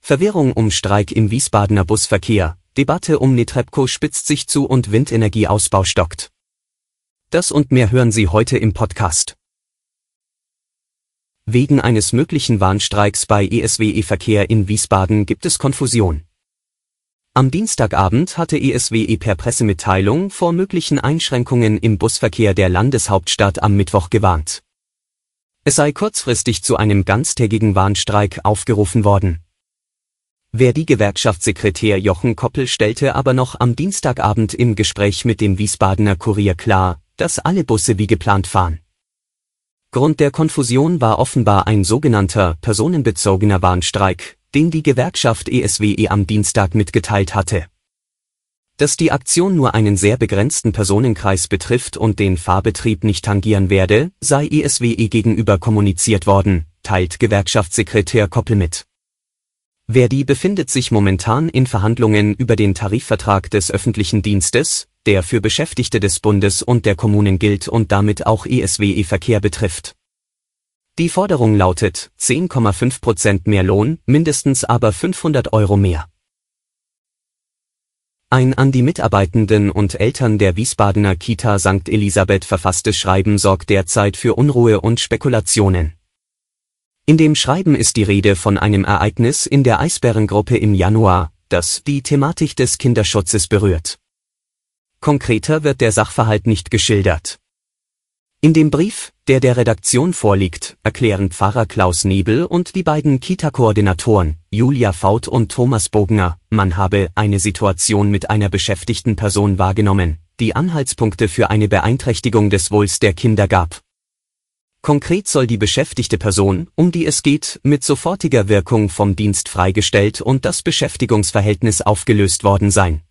Verwirrung um Streik im Wiesbadener Busverkehr, Debatte um Netrebko spitzt sich zu und Windenergieausbau stockt. Das und mehr hören Sie heute im Podcast. Wegen eines möglichen Warnstreiks bei ESWE Verkehr in Wiesbaden gibt es Konfusion. Am Dienstagabend hatte ESWE per Pressemitteilung vor möglichen Einschränkungen im Busverkehr der Landeshauptstadt am Mittwoch gewarnt. Es sei kurzfristig zu einem ganztägigen Warnstreik aufgerufen worden. Wer die Gewerkschaftssekretär Jochen Koppel stellte aber noch am Dienstagabend im Gespräch mit dem Wiesbadener Kurier klar, dass alle Busse wie geplant fahren. Grund der Konfusion war offenbar ein sogenannter personenbezogener Warnstreik, den die Gewerkschaft ESWE am Dienstag mitgeteilt hatte. Dass die Aktion nur einen sehr begrenzten Personenkreis betrifft und den Fahrbetrieb nicht tangieren werde, sei ESWE gegenüber kommuniziert worden, teilt Gewerkschaftssekretär Koppel mit. Verdi befindet sich momentan in Verhandlungen über den Tarifvertrag des öffentlichen Dienstes, der für Beschäftigte des Bundes und der Kommunen gilt und damit auch ESWE Verkehr betrifft. Die Forderung lautet 10,5 Prozent mehr Lohn, mindestens aber 500 Euro mehr. Ein an die Mitarbeitenden und Eltern der Wiesbadener Kita St. Elisabeth verfasstes Schreiben sorgt derzeit für Unruhe und Spekulationen. In dem Schreiben ist die Rede von einem Ereignis in der Eisbärengruppe im Januar, das die Thematik des Kinderschutzes berührt. Konkreter wird der Sachverhalt nicht geschildert. In dem Brief, der der Redaktion vorliegt, erklären Pfarrer Klaus Nebel und die beiden Kita-Koordinatoren, Julia Faut und Thomas Bogner, man habe eine Situation mit einer beschäftigten Person wahrgenommen, die Anhaltspunkte für eine Beeinträchtigung des Wohls der Kinder gab. Konkret soll die beschäftigte Person, um die es geht, mit sofortiger Wirkung vom Dienst freigestellt und das Beschäftigungsverhältnis aufgelöst worden sein.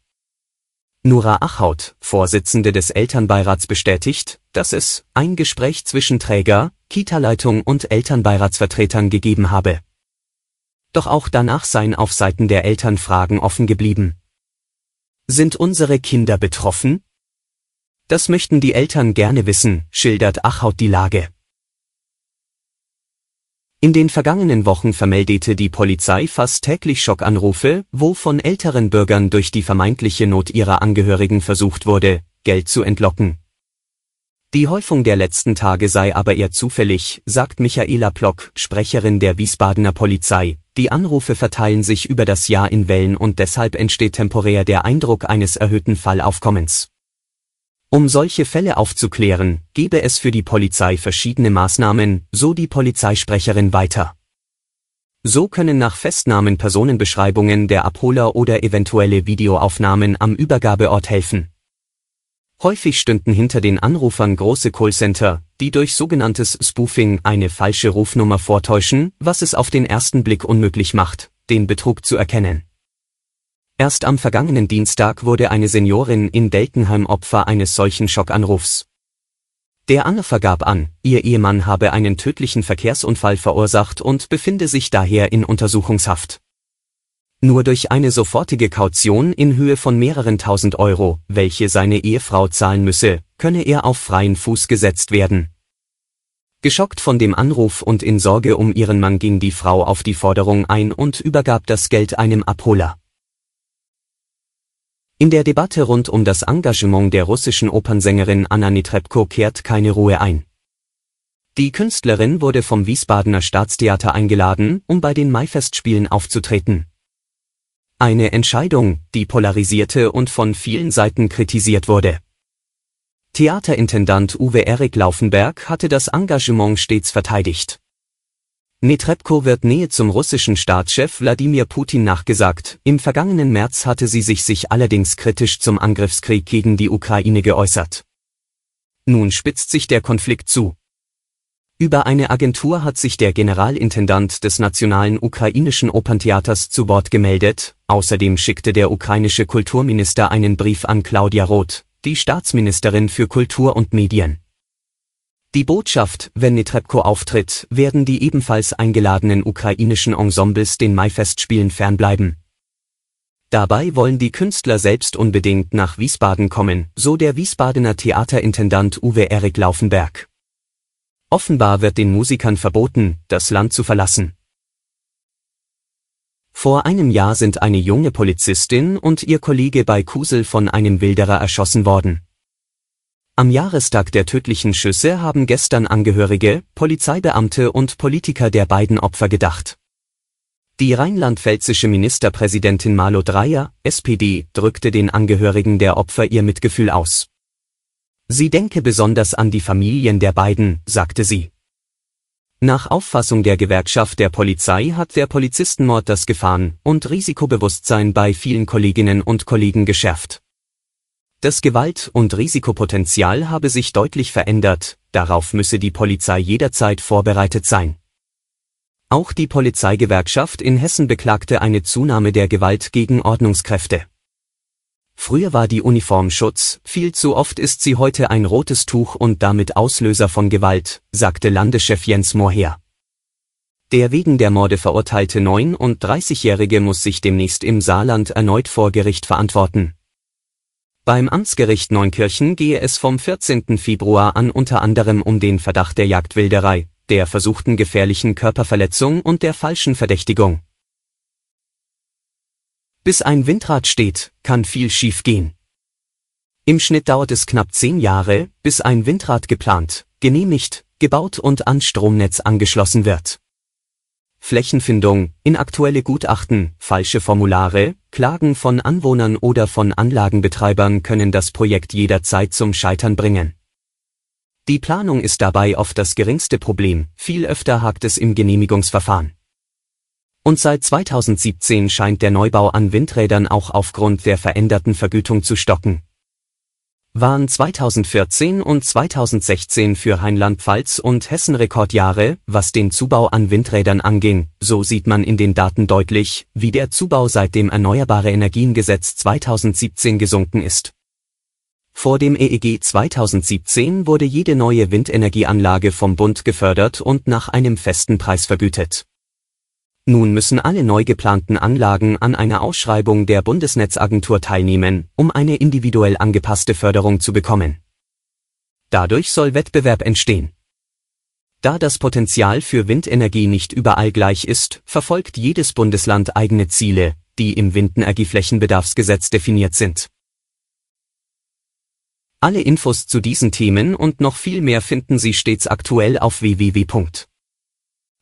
Nura Achhaut, Vorsitzende des Elternbeirats bestätigt, dass es ein Gespräch zwischen Träger, Kita-Leitung und Elternbeiratsvertretern gegeben habe. Doch auch danach seien auf Seiten der Eltern Fragen offen geblieben. Sind unsere Kinder betroffen? Das möchten die Eltern gerne wissen, schildert Achhaut die Lage. In den vergangenen Wochen vermeldete die Polizei fast täglich Schockanrufe, wo von älteren Bürgern durch die vermeintliche Not ihrer Angehörigen versucht wurde, Geld zu entlocken. Die Häufung der letzten Tage sei aber eher zufällig, sagt Michaela Plock, Sprecherin der Wiesbadener Polizei. Die Anrufe verteilen sich über das Jahr in Wellen und deshalb entsteht temporär der Eindruck eines erhöhten Fallaufkommens. Um solche Fälle aufzuklären, gebe es für die Polizei verschiedene Maßnahmen, so die Polizeisprecherin weiter. So können nach Festnahmen Personenbeschreibungen der Abholer oder eventuelle Videoaufnahmen am Übergabeort helfen. Häufig stünden hinter den Anrufern große Callcenter, die durch sogenanntes Spoofing eine falsche Rufnummer vortäuschen, was es auf den ersten Blick unmöglich macht, den Betrug zu erkennen. Erst am vergangenen Dienstag wurde eine Seniorin in Delkenheim Opfer eines solchen Schockanrufs. Der Anrufer gab an, ihr Ehemann habe einen tödlichen Verkehrsunfall verursacht und befinde sich daher in Untersuchungshaft. Nur durch eine sofortige Kaution in Höhe von mehreren tausend Euro, welche seine Ehefrau zahlen müsse, könne er auf freien Fuß gesetzt werden. Geschockt von dem Anruf und in Sorge um ihren Mann ging die Frau auf die Forderung ein und übergab das Geld einem Abholer. In der Debatte rund um das Engagement der russischen Opernsängerin Anna Netrebko kehrt keine Ruhe ein. Die Künstlerin wurde vom Wiesbadener Staatstheater eingeladen, um bei den Maifestspielen aufzutreten. Eine Entscheidung, die polarisierte und von vielen Seiten kritisiert wurde. Theaterintendant Uwe Erik Laufenberg hatte das Engagement stets verteidigt. Netrebko wird Nähe zum russischen Staatschef Wladimir Putin nachgesagt, im vergangenen März hatte sie sich sich allerdings kritisch zum Angriffskrieg gegen die Ukraine geäußert. Nun spitzt sich der Konflikt zu. Über eine Agentur hat sich der Generalintendant des Nationalen Ukrainischen Operntheaters zu Wort gemeldet, außerdem schickte der ukrainische Kulturminister einen Brief an Claudia Roth, die Staatsministerin für Kultur und Medien. Die Botschaft, wenn Netrebko auftritt, werden die ebenfalls eingeladenen ukrainischen Ensembles den Maifestspielen fernbleiben. Dabei wollen die Künstler selbst unbedingt nach Wiesbaden kommen, so der Wiesbadener Theaterintendant Uwe Erik Laufenberg. Offenbar wird den Musikern verboten, das Land zu verlassen. Vor einem Jahr sind eine junge Polizistin und ihr Kollege bei Kusel von einem Wilderer erschossen worden. Am Jahrestag der tödlichen Schüsse haben gestern Angehörige, Polizeibeamte und Politiker der beiden Opfer gedacht. Die rheinland-pfälzische Ministerpräsidentin Malu Dreyer, SPD, drückte den Angehörigen der Opfer ihr Mitgefühl aus. Sie denke besonders an die Familien der beiden, sagte sie. Nach Auffassung der Gewerkschaft der Polizei hat der Polizistenmord das Gefahren- und Risikobewusstsein bei vielen Kolleginnen und Kollegen geschärft. Das Gewalt- und Risikopotenzial habe sich deutlich verändert, darauf müsse die Polizei jederzeit vorbereitet sein. Auch die Polizeigewerkschaft in Hessen beklagte eine Zunahme der Gewalt gegen Ordnungskräfte. Früher war die Uniform Schutz, viel zu oft ist sie heute ein rotes Tuch und damit Auslöser von Gewalt, sagte Landeschef Jens Mohrher. Der wegen der Morde verurteilte 39-Jährige muss sich demnächst im Saarland erneut vor Gericht verantworten. Beim Amtsgericht Neunkirchen gehe es vom 14. Februar an unter anderem um den Verdacht der Jagdwilderei, der versuchten gefährlichen Körperverletzung und der falschen Verdächtigung. Bis ein Windrad steht, kann viel schief gehen. Im Schnitt dauert es knapp zehn Jahre, bis ein Windrad geplant, genehmigt, gebaut und an Stromnetz angeschlossen wird. Flächenfindung, inaktuelle Gutachten, falsche Formulare, Klagen von Anwohnern oder von Anlagenbetreibern können das Projekt jederzeit zum Scheitern bringen. Die Planung ist dabei oft das geringste Problem, viel öfter hakt es im Genehmigungsverfahren. Und seit 2017 scheint der Neubau an Windrädern auch aufgrund der veränderten Vergütung zu stocken. Waren 2014 und 2016 für Rheinland-Pfalz und Hessen Rekordjahre, was den Zubau an Windrädern anging, so sieht man in den Daten deutlich, wie der Zubau seit dem Erneuerbare Energiengesetz 2017 gesunken ist. Vor dem EEG 2017 wurde jede neue Windenergieanlage vom Bund gefördert und nach einem festen Preis vergütet. Nun müssen alle neu geplanten Anlagen an einer Ausschreibung der Bundesnetzagentur teilnehmen, um eine individuell angepasste Förderung zu bekommen. Dadurch soll Wettbewerb entstehen. Da das Potenzial für Windenergie nicht überall gleich ist, verfolgt jedes Bundesland eigene Ziele, die im Windenergieflächenbedarfsgesetz definiert sind. Alle Infos zu diesen Themen und noch viel mehr finden Sie stets aktuell auf www